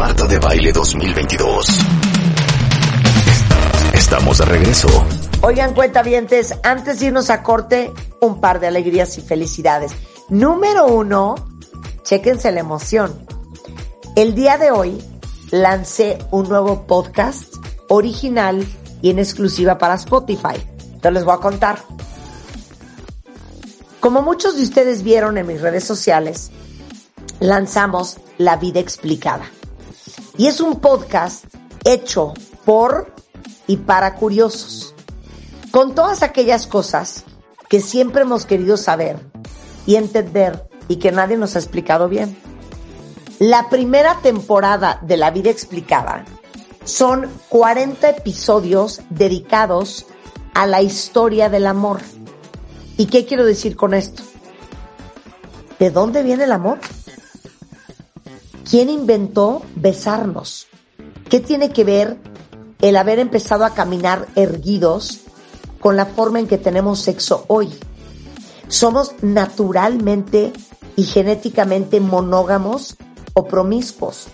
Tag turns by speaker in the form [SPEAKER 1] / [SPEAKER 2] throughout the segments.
[SPEAKER 1] Marta de Baile 2022. Estamos de regreso.
[SPEAKER 2] Oigan, cuentavientes, antes de irnos a corte, un par de alegrías y felicidades. Número uno, chéquense la emoción. El día de hoy lancé un nuevo podcast original y en exclusiva para Spotify. Entonces les voy a contar. Como muchos de ustedes vieron en mis redes sociales, lanzamos La Vida Explicada. Y es un podcast hecho por y para curiosos, con todas aquellas cosas que siempre hemos querido saber y entender y que nadie nos ha explicado bien. La primera temporada de La Vida Explicada son 40 episodios dedicados a la historia del amor. ¿Y qué quiero decir con esto? ¿De dónde viene el amor? ¿Quién inventó besarnos? ¿Qué tiene que ver el haber empezado a caminar erguidos con la forma en que tenemos sexo hoy? ¿Somos naturalmente y genéticamente monógamos o promiscuos?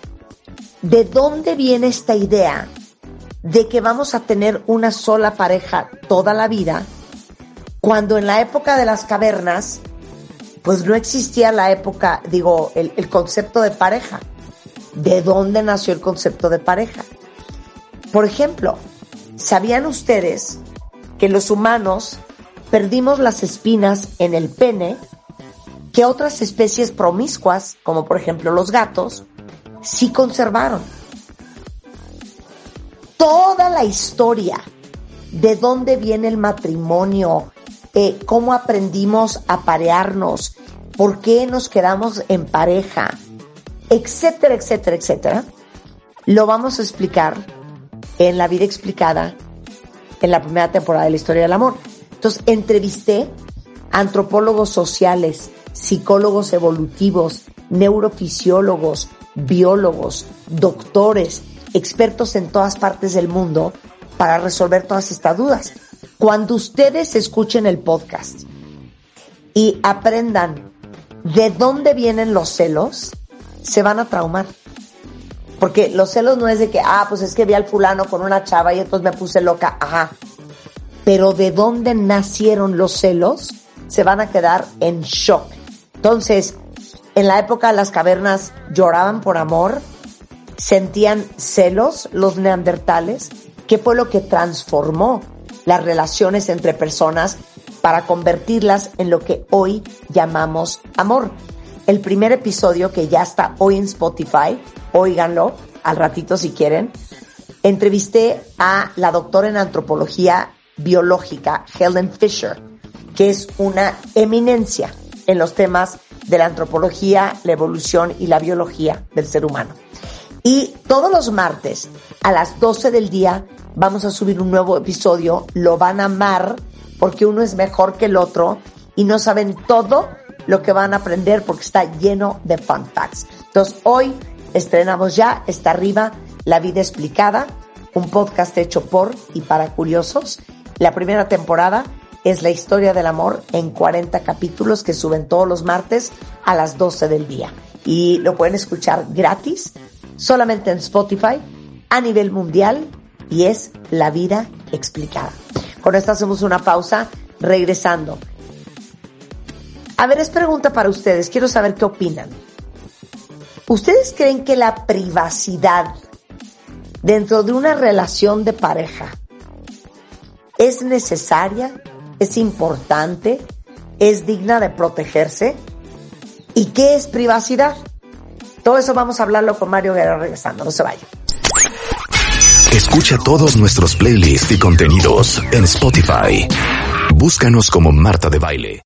[SPEAKER 2] ¿De dónde viene esta idea de que vamos a tener una sola pareja toda la vida, cuando en la época de las cavernas, pues no existía la época, digo, el, concepto de pareja. ¿De dónde nació el concepto de pareja? Por ejemplo, ¿sabían ustedes que los humanos perdimos las espinas en el pene que otras especies promiscuas, como por ejemplo los gatos, sí conservaron? toda la historia de dónde viene el matrimonio, cómo aprendimos a parearnos, por qué nos quedamos en pareja, etcétera, etcétera, etcétera, lo vamos a explicar en La vida explicada en la primera temporada de la historia del amor. Entonces, entrevisté a antropólogos sociales, psicólogos evolutivos, neurofisiólogos, biólogos, doctores, expertos en todas partes del mundo para resolver todas estas dudas. Cuando ustedes escuchen el podcast y aprendan de dónde vienen los celos, se van a traumar. Porque los celos no es de que, ah, pues es que vi al fulano con una chava y entonces me puse loca, ajá. Pero de dónde nacieron los celos, se van a quedar en shock. Entonces, en la época de las cavernas lloraban por amor, sentían celos los neandertales, ¿qué fue lo que transformó las relaciones entre personas para convertirlas en lo que hoy llamamos amor? El primer episodio que ya está hoy en Spotify, óiganlo al ratito si quieren, entrevisté a la doctora en antropología biológica Helen Fisher, que es una eminencia en los temas de la antropología, la evolución y la biología del ser humano. Y todos los martes a las 12 del día vamos a subir un nuevo episodio. Lo van a amar porque uno es mejor que el otro y no saben todo lo que van a aprender porque está lleno de fun facts. Entonces hoy estrenamos ya, está arriba, La vida explicada, un podcast hecho por y para curiosos. La primera temporada es la historia del amor en 40 capítulos que suben todos los martes a las 12 del día. Y lo pueden escuchar gratis solamente en Spotify a nivel mundial y es La Vida Explicada. Con esto hacemos una pausa, regresando. A ver, es pregunta para ustedes, quiero saber qué opinan. ¿Ustedes creen que la privacidad dentro de una relación de pareja es necesaria, es importante, es digna de protegerse? ¿Y qué es privacidad? Todo eso vamos a hablarlo con Mario Guerrero regresando. No se vaya.
[SPEAKER 1] Escucha todos nuestros playlists y contenidos en Spotify. Búscanos como Marta de Baile.